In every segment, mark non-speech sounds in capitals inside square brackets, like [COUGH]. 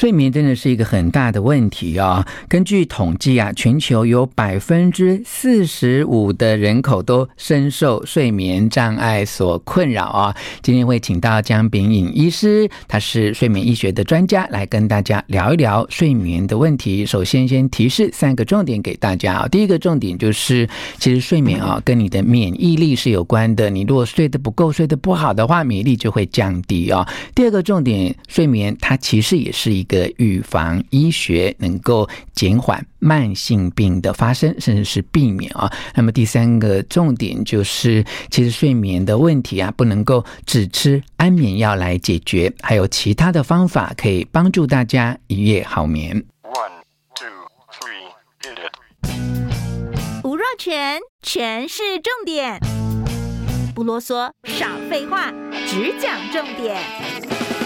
睡眠真的是一个很大的问题啊！根据统计啊，全球有百分之四十五的人口都深受睡眠障碍所困扰啊。今天会请到姜炳颖医师，他是睡眠医学的专家，来跟大家聊一聊睡眠的问题。首先，先提示三个重点给大家啊。第一个重点就是，其实睡眠啊跟你的免疫力是有关的。你如果睡得不够、睡得不好的话，免疫力就会降低啊。第二个重点，睡眠它其实也是一个预防医学，能够减缓慢性病的发生，甚至是避免啊。那么第三个重点就是，其实睡眠的问题啊，不能够只吃安眠药来解决，还有其他的方法可以帮助大家一夜好眠。One, two, three, hit it. 吴若全，全是重点，不啰嗦，少废话，只讲重点。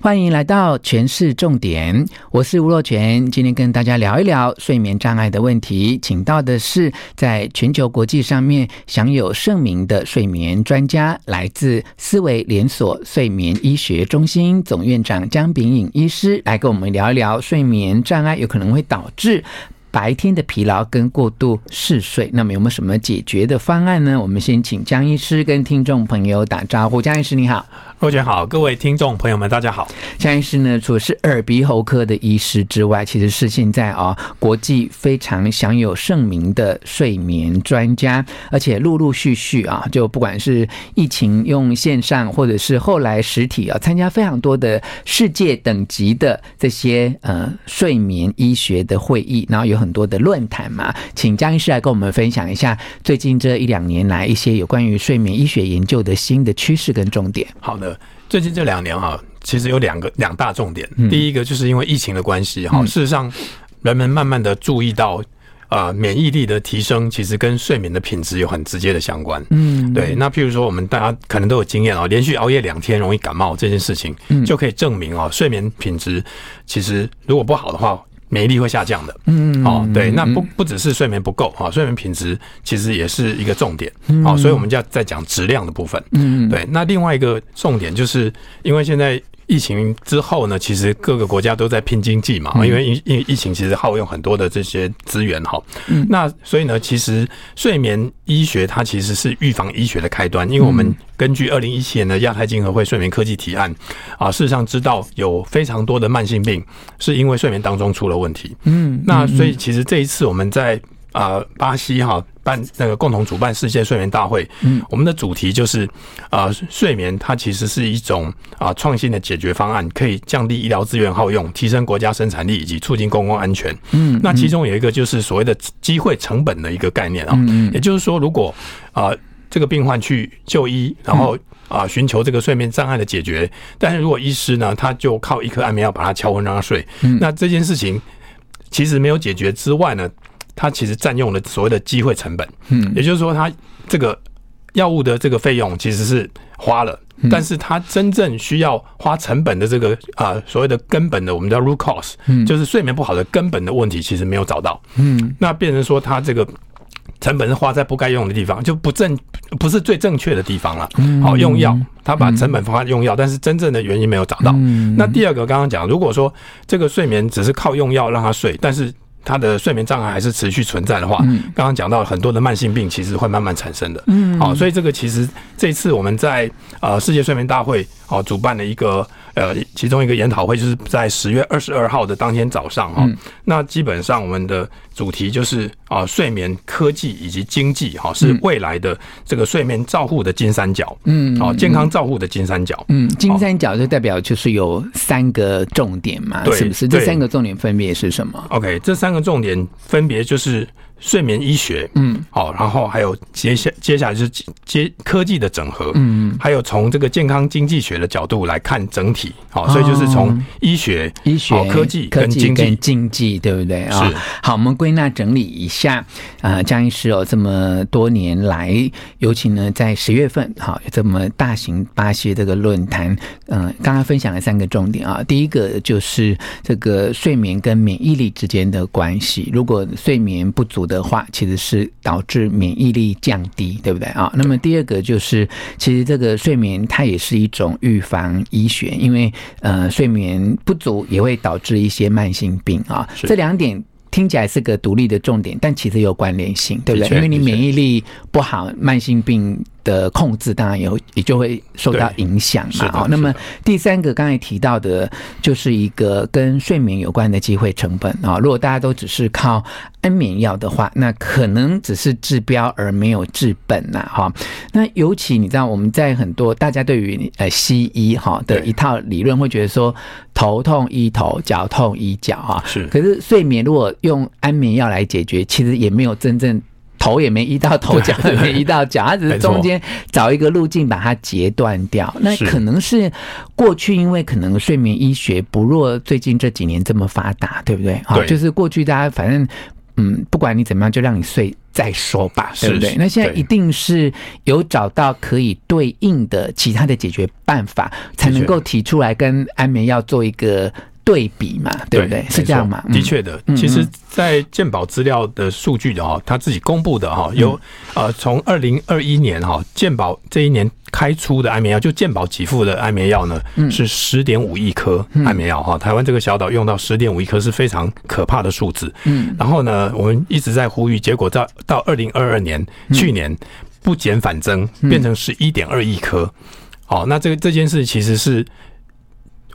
欢迎来到全市重点，我是吴若全，今天跟大家聊一聊睡眠障碍的问题，请到的是在全球国际上面享有盛名的睡眠专家，来自思维连锁睡眠医学中心总院长姜炳颖医师，来跟我们聊一聊睡眠障碍有可能会导致白天的疲劳跟过度嗜睡，那么有没有什么解决的方案呢？我们先请江医师跟听众朋友打招呼。江医师你好。罗姐好，各位听众朋友们，大家好。江医师呢，除了是耳鼻喉科的医师之外，其实是现在啊国际非常享有盛名的睡眠专家，而且陆陆续续啊，就不管是疫情用线上，或者是后来实体啊，参加非常多的世界等级的这些呃睡眠医学的会议，然后有很多的论坛嘛，请江医师来跟我们分享一下最近这一两年来一些有关于睡眠医学研究的新的趋势跟重点。好的。最近这两年啊，其实有两个两大重点。第一个就是因为疫情的关系哈，事实上人们慢慢的注意到，呃，免疫力的提升其实跟睡眠的品质有很直接的相关。嗯，对。那譬如说，我们大家可能都有经验啊，连续熬夜两天容易感冒这件事情，就可以证明哦，睡眠品质其实如果不好的话。免疫力会下降的，嗯，哦，对，那不不只是睡眠不够啊，睡眠品质其实也是一个重点，好，所以我们就要再讲质量的部分，嗯，对，那另外一个重点就是因为现在。疫情之后呢，其实各个国家都在拼经济嘛，因为疫疫疫情其实耗用很多的这些资源哈。那所以呢，其实睡眠医学它其实是预防医学的开端，因为我们根据二零一七年的亚太经合会睡眠科技提案啊，事实上知道有非常多的慢性病是因为睡眠当中出了问题。嗯，那所以其实这一次我们在。啊，巴西哈办那个共同主办世界睡眠大会，嗯，我们的主题就是啊，睡眠它其实是一种啊创新的解决方案，可以降低医疗资源耗用，提升国家生产力以及促进公共安全。嗯，那其中有一个就是所谓的机会成本的一个概念啊，嗯，也就是说，如果啊这个病患去就医，然后啊寻求这个睡眠障碍的解决，但是如果医师呢，他就靠一颗安眠药把他敲昏让他睡，那这件事情其实没有解决之外呢，它其实占用了所谓的机会成本，嗯，也就是说，它这个药物的这个费用其实是花了，但是它真正需要花成本的这个啊所谓的根本的我们叫 root cause，嗯，就是睡眠不好的根本的问题，其实没有找到，嗯，那变成说它这个成本是花在不该用的地方，就不正不是最正确的地方了，好用药，他把成本花用药，但是真正的原因没有找到。嗯。那第二个刚刚讲，如果说这个睡眠只是靠用药让他睡，但是他的睡眠障碍还是持续存在的话，刚刚讲到很多的慢性病其实会慢慢产生的。嗯，好，所以这个其实这次我们在呃世界睡眠大会哦主办的一个呃其中一个研讨会，就是在十月二十二号的当天早上哈。那基本上我们的主题就是啊，睡眠科技以及经济哈，是未来的这个睡眠照护的金三角。嗯，哦，健康照护的金三角。嗯，金三角就代表就是有三个重点嘛，是不是？这三个重点分别是什么？OK，这三个重点分别就是。睡眠医学，嗯，好，然后还有接下接下来就是接科技的整合，嗯，还有从这个健康经济学的角度来看整体，好，所以就是从医学、医学、科技、跟经济、经济，对不对啊？是。好，我们归纳整理一下，啊，江医师哦，这么多年来，尤其呢在十月份，好，这么大型巴西这个论坛，嗯，刚刚分享了三个重点啊，第一个就是这个睡眠跟免疫力之间的关系，如果睡眠不足。的话，其实是导致免疫力降低，对不对啊？那么第二个就是，其实这个睡眠它也是一种预防医学，因为呃，睡眠不足也会导致一些慢性病啊。这两点听起来是个独立的重点，但其实有关联性，对不对？因为你免疫力不好，慢性病。的控制当然也也就会受到影响嘛。好，那么第三个刚才提到的，就是一个跟睡眠有关的机会成本啊。如果大家都只是靠安眠药的话，那可能只是治标而没有治本呐。哈，那尤其你知道，我们在很多大家对于呃西医哈的一套理论，会觉得说头痛医头，脚痛医脚啊。是，可是睡眠如果用安眠药来解决，其实也没有真正。头也没医到头，脚 [LAUGHS] 也没医到脚，他只是中间找一个路径把它截断掉。那可能是过去因为可能睡眠医学不若最近这几年这么发达，对不对？好，就是过去大家反正嗯，不管你怎么样，就让你睡再说吧，对不对？那现在一定是有找到可以对应的其他的解决办法，才能够提出来跟安眠药做一个。对比嘛，对不对？是这样嘛？的确的，其实，在健保资料的数据的哈，他自己公布的哈，有呃，从二零二一年哈，健保这一年开出的安眠药，就健保给付的安眠药呢，是十点五亿颗安眠药哈。台湾这个小岛用到十点五亿颗是非常可怕的数字。嗯，然后呢，我们一直在呼吁，结果到到二零二二年，去年不减反增，变成十一点二亿颗。好，那这个这件事其实是。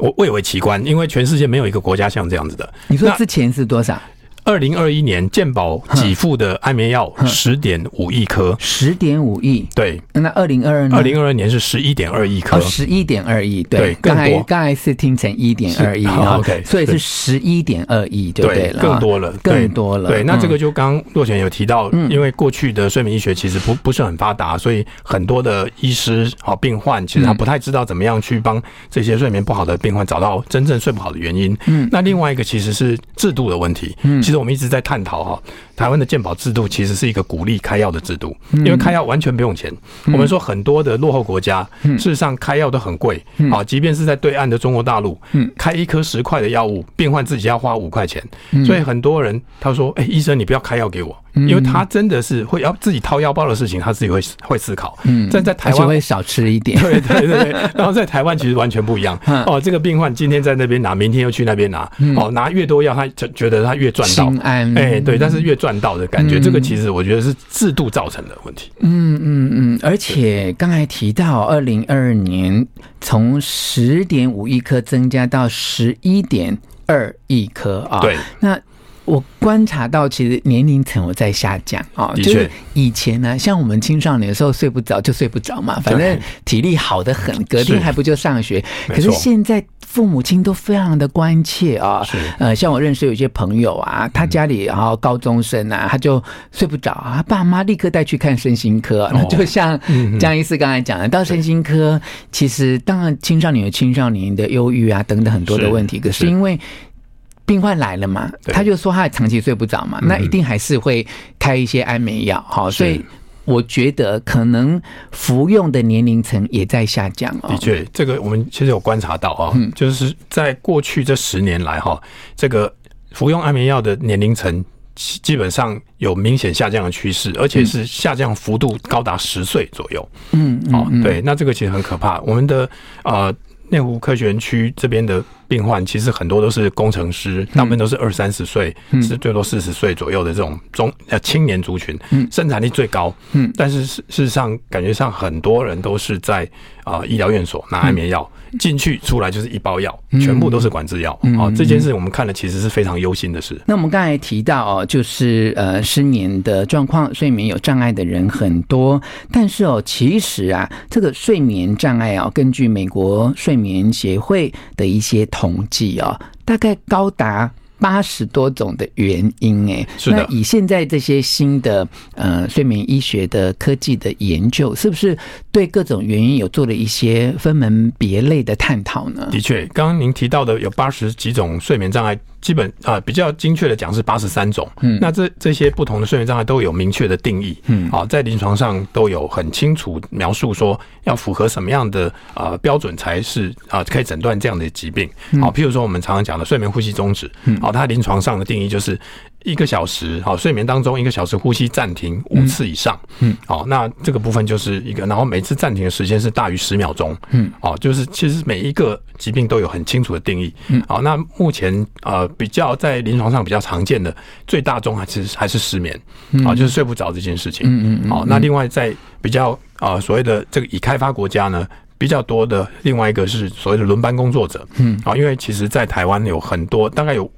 我蔚为奇观，因为全世界没有一个国家像这样子的。你说之前是多少？二零二一年健保给付的安眠药十点五亿颗，十点五亿。对，那二零二二年，二零二二年是十一点二亿颗，十一点二亿。对，刚才刚才是听成一点二亿啊，OK，所以是十一点二亿，对对了，更多了，更多了。对，那这个就刚刚若权有提到，因为过去的睡眠医学其实不不是很发达，所以很多的医师好病患其实他不太知道怎么样去帮这些睡眠不好的病患找到真正睡不好的原因。嗯，那另外一个其实是制度的问题。嗯，其实我们一直在探讨哈，台湾的健保制度其实是一个鼓励开药的制度，因为开药完全不用钱。我们说很多的落后国家，事实上开药都很贵啊，即便是在对岸的中国大陆，开一颗十块的药物，病患自己要花五块钱。所以很多人他说：“哎，医生你不要开药给我。”因为他真的是会要自己掏腰包的事情，他自己会会思考。嗯，在在台湾会少吃一点。[LAUGHS] 对对对，然后在台湾其实完全不一样。哦，这个病患今天在那边拿，明天又去那边拿。哦，拿越多药，他就觉得他越赚到。心安。哎，对，但是越赚到的感觉，这个其实我觉得是制度造成的问题。嗯嗯嗯，而且刚才提到，二零二二年从十点五亿颗增加到十一点二亿颗啊。对，那。我观察到，其实年龄层我在下降啊，就是以前呢，像我们青少年的时候睡不着就睡不着嘛，反正体力好得很，隔天还不就上学。可是现在父母亲都非常的关切啊，呃，像我认识有些朋友啊，他家里然后高中生啊，他就睡不着啊，爸妈立刻带去看身心科。那就像江医师刚才讲的，到身心科，其实当然青少年有青少年的忧郁啊等等很多的问题，可是因为。病患来了嘛，他就说他长期睡不着嘛，那一定还是会开一些安眠药。好，所以我觉得可能服用的年龄层也在下降。的确，这个我们其实有观察到啊，就是在过去这十年来哈，这个服用安眠药的年龄层基本上有明显下降的趋势，而且是下降幅度高达十岁左右。嗯，哦，对，那这个其实很可怕。我们的呃内湖科学园区这边的。病患，其实很多都是工程师，大部分都是二三十岁，是最多四十岁左右的这种中呃青年族群，生产力最高。嗯，但是事事实上，感觉上很多人都是在啊、呃、医疗院所拿安眠药。进去出来就是一包药，全部都是管制药。哦，这件事我们看了其实是非常忧心的事。那我们刚才提到哦，就是呃失眠的状况，睡眠有障碍的人很多，但是哦，其实啊，这个睡眠障碍啊，根据美国睡眠协会的一些统计啊，大概高达。八十多种的原因，哎，那以现在这些新的呃睡眠医学的科技的研究，是不是对各种原因有做了一些分门别类的探讨呢？的确，刚刚您提到的有八十几种睡眠障碍。基本啊，比较精确的讲是八十三种。嗯，那这这些不同的睡眠障碍都有明确的定义。嗯，啊，在临床上都有很清楚描述，说要符合什么样的啊标准才是啊可以诊断这样的疾病。好，譬如说我们常常讲的睡眠呼吸中止。嗯，好，它临床上的定义就是。一个小时，好，睡眠当中一个小时呼吸暂停五次以上，嗯，好，那这个部分就是一个，然后每次暂停的时间是大于十秒钟，嗯，好，就是其实每一个疾病都有很清楚的定义，嗯，好，那目前呃比较在临床上比较常见的最大宗还是还是失眠，啊，就是睡不着这件事情，嗯嗯，好，那另外在比较啊所谓的这个已开发国家呢，比较多的另外一个是所谓的轮班工作者，嗯，啊，因为其实在台湾有很多大概有。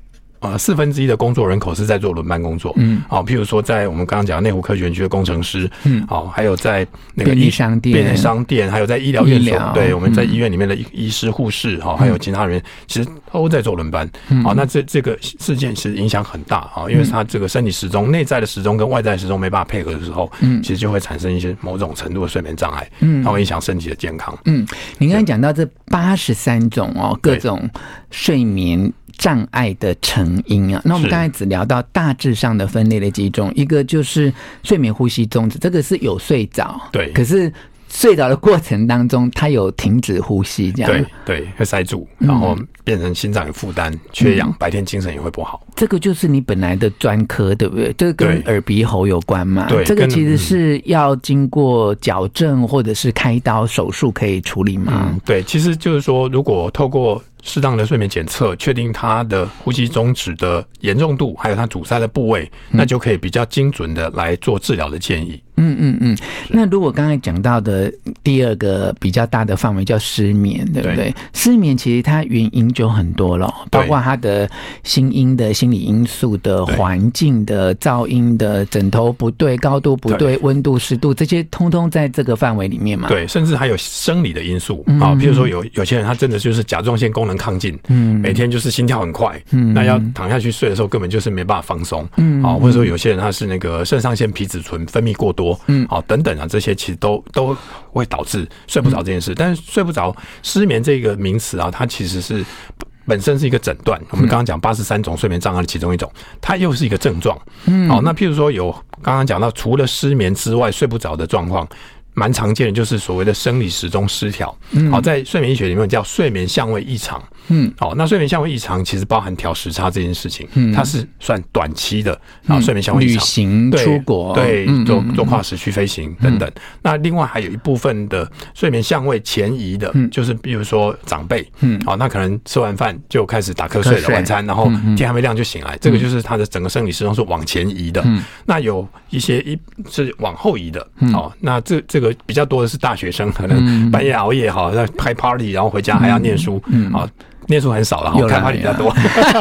呃，四分之一的工作人口是在做轮班工作，嗯，好，譬如说在我们刚刚讲内湖科学园区的工程师，嗯，好，还有在那个便利商店、便利商店，还有在医疗院所，对，我们在医院里面的医师、护士，哈，还有其他人，其实都在做轮班，好，那这这个事件其实影响很大啊，因为他这个生理时钟、内在的时钟跟外在时钟没办法配合的时候，嗯，其实就会产生一些某种程度的睡眠障碍，嗯，它会影响身体的健康，嗯，您刚才讲到这八十三种哦，各种睡眠。障碍的成因啊，那我们刚才只聊到大致上的分类的几种，一个就是睡眠呼吸中止，这个是有睡着，对，可是睡着的过程当中，他有停止呼吸，这样对对，会塞住，然后变成心脏有负担、缺氧，白天精神也会不好。这个就是你本来的专科，对不对？这个跟耳鼻喉有关嘛？对，这个其实是要经过矫正或者是开刀手术可以处理吗？嗯，对，其实就是说，如果透过适当的睡眠检测，确定他的呼吸中止的严重度，还有他阻塞的部位，那就可以比较精准的来做治疗的建议。嗯嗯嗯。那如果刚才讲到的第二个比较大的范围叫失眠，对不对？对。失眠其实它原因就很多了，包括他的心因的心理因素的、环境的噪音的、枕头不对、高度不对、温度湿度这些，通通在这个范围里面嘛。对，甚至还有生理的因素啊，比如说有有些人他真的就是甲状腺功能。亢进，嗯，每天就是心跳很快，嗯，那要躺下去睡的时候，根本就是没办法放松，嗯，啊，或者说有些人他是那个肾上腺皮质醇分泌过多，嗯，好，等等啊，这些其实都都会导致睡不着这件事。但是睡不着失眠这个名词啊，它其实是本身是一个诊断。我们刚刚讲八十三种睡眠障碍的其中一种，它又是一个症状，嗯，好，那譬如说有刚刚讲到除了失眠之外睡不着的状况。蛮常见的就是所谓的生理时钟失调，好，在睡眠医学里面叫睡眠相位异常。嗯，好，那睡眠相位异常其实包含调时差这件事情，嗯，它是算短期的，然后睡眠相位异常，旅行、出国，对，做做跨时区飞行等等。那另外还有一部分的睡眠相位前移的，就是比如说长辈，嗯，哦，那可能吃完饭就开始打瞌睡了，晚餐，然后天还没亮就醒来，这个就是他的整个生理时钟是往前移的。嗯。那有一些一是往后移的，哦，那这这个比较多的是大学生，可能半夜熬夜哈，在开 party，然后回家还要念书，啊。念书很少了，我看话比较多，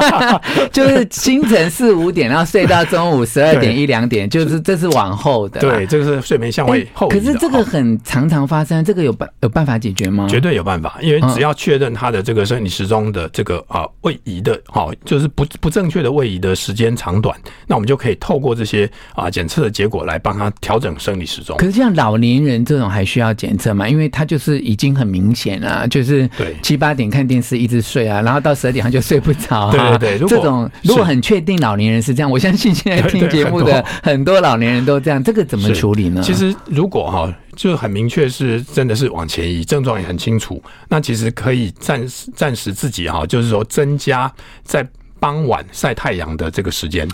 [LAUGHS] 就是清晨四五点，然后睡到中午十二点 [LAUGHS] 一两点，就是这是往后的。对，这个是睡眠相位后。可是这个很常常发生，这个有办有办法解决吗？绝对有办法，因为只要确认他的这个生理时钟的这个啊位移的，好，就是不不正确的位移的时间长短，那我们就可以透过这些啊检测的结果来帮他调整生理时钟。可是像老年人这种还需要检测吗？因为他就是已经很明显了，就是对七八点看电视一直。睡啊，然后到十二点他就睡不着。对对对，这种如果很确定老年人是这样，我相信现在听 [LAUGHS] 节目的很多老年人都这样，这个怎么处理呢？其实如果哈，就很明确是真的是往前移，症状也很清楚，那其实可以暂时暂时自己哈，就是说增加在傍晚晒太阳的这个时间。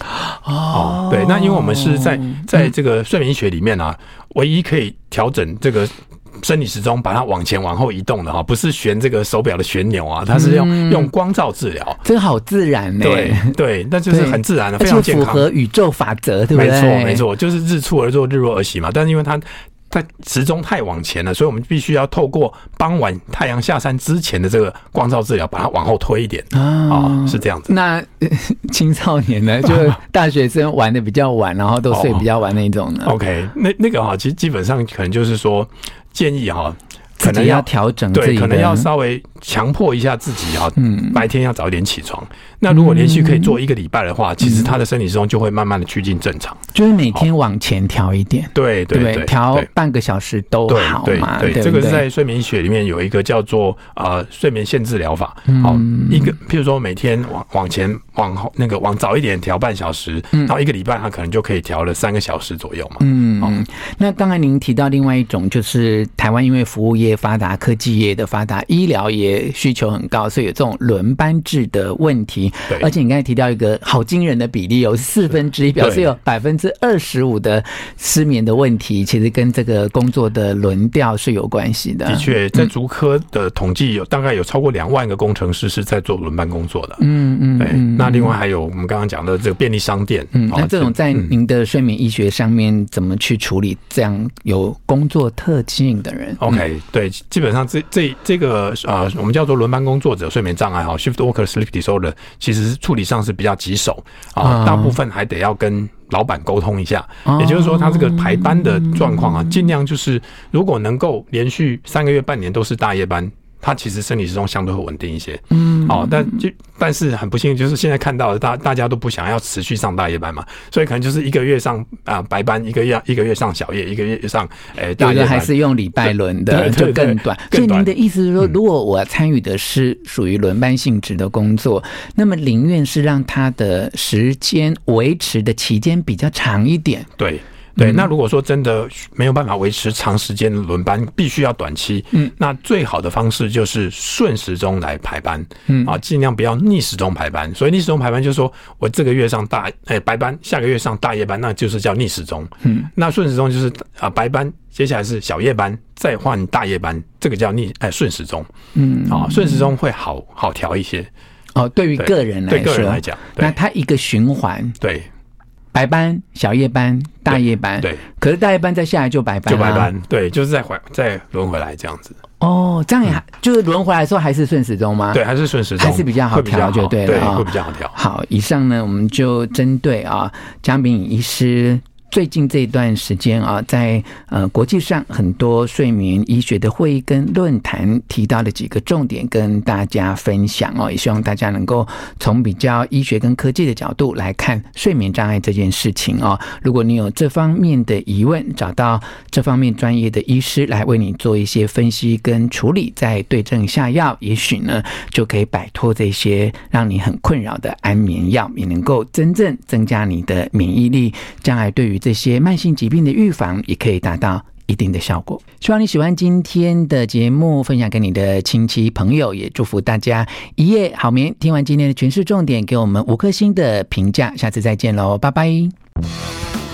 哦，对，那因为我们是在在这个睡眠学里面啊，唯一可以调整这个。生理时钟把它往前往后移动的哈，不是旋这个手表的旋钮啊，它是用用光照治疗，这个好自然呢。对对，[LAUGHS] 那就是很自然的，非常健康，符合宇宙法则，对不对？没错没错，就是日出而作，日落而息嘛。但是因为它。在时钟太往前了，所以我们必须要透过傍晚太阳下山之前的这个光照治疗，把它往后推一点啊、哦，是这样子。那 [LAUGHS] 青少年呢，就大学生玩的比较晚，然后都睡比较晚那种呢、哦、？OK，那那个哈，其实基本上可能就是说建议哈。可能要调整，对，可能要稍微强迫一下自己啊，嗯，白天要早一点起床。那如果连续可以做一个礼拜的话，其实他的生理时钟就会慢慢的趋近正常。就是每天往前调一点，对对对，调半个小时都好嘛。对，这个是在睡眠医学里面有一个叫做呃睡眠限制疗法。好，一个譬如说每天往往前往后那个往早一点调半小时，然后一个礼拜他可能就可以调了三个小时左右嘛。嗯嗯。那刚才您提到另外一种就是台湾因为服务业。发达科技业的发达，医疗也需求很高，所以有这种轮班制的问题。对，而且你刚才提到一个好惊人的比例，有四分之一，表示有百分之二十五的失眠的问题，其实跟这个工作的轮调是有关系的。的确，在竹科的统计有大概有超过两万个工程师是在做轮班工作的。嗯嗯，对。那另外还有我们刚刚讲的这个便利商店，嗯，那这种在您的睡眠医学上面怎么去处理这样有工作特性的人？OK，对。对，基本上这这这个呃，我们叫做轮班工作者睡眠障碍哈，shift worker sleep disorder，其实处理上是比较棘手啊，大部分还得要跟老板沟通一下，也就是说，他这个排班的状况啊，尽量就是如果能够连续三个月、半年都是大夜班。他其实生理时钟相对会稳定一些，嗯，哦，但就但是很不幸，就是现在看到的大大家都不想要持续上大夜班嘛，所以可能就是一个月上啊白班，一个月一个月上小夜，一个月上诶大夜班，有的还是用礼拜轮的，就更短。所以您的意思是说，如果我参与的是属于轮班性质的工作，那么宁愿是让他的时间维持的期间比较长一点，对。对，那如果说真的没有办法维持长时间的轮班，必须要短期，嗯，那最好的方式就是顺时钟来排班，嗯啊，尽量不要逆时钟排班。所以逆时钟排班就是说我这个月上大哎白班，下个月上大夜班，那就是叫逆时钟。嗯，那顺时钟就是啊白班，接下来是小夜班，再换大夜班，这个叫逆哎顺时钟。嗯啊，顺时钟会好好调一些。哦，对于个人来说，对个人来讲，那它一个循环，对。白班、小夜班、大夜班，对，可是大夜班再下来就白班，就白班，对，就是再回再轮回来这样子。哦，这样也还就是轮回来的时候还是顺时钟吗？对，还是顺时钟，还是比较好调，就对了，会比较好调。好，以上呢，我们就针对啊，姜秉颖医师。最近这一段时间啊，在呃国际上很多睡眠医学的会议跟论坛提到的几个重点，跟大家分享哦，也希望大家能够从比较医学跟科技的角度来看睡眠障碍这件事情哦。如果你有这方面的疑问，找到这方面专业的医师来为你做一些分析跟处理，再对症下药，也许呢就可以摆脱这些让你很困扰的安眠药，也能够真正增加你的免疫力，将来对于这些慢性疾病的预防也可以达到一定的效果。希望你喜欢今天的节目，分享给你的亲戚朋友，也祝福大家一夜好眠。听完今天的全市重点，给我们五颗星的评价。下次再见喽，拜拜。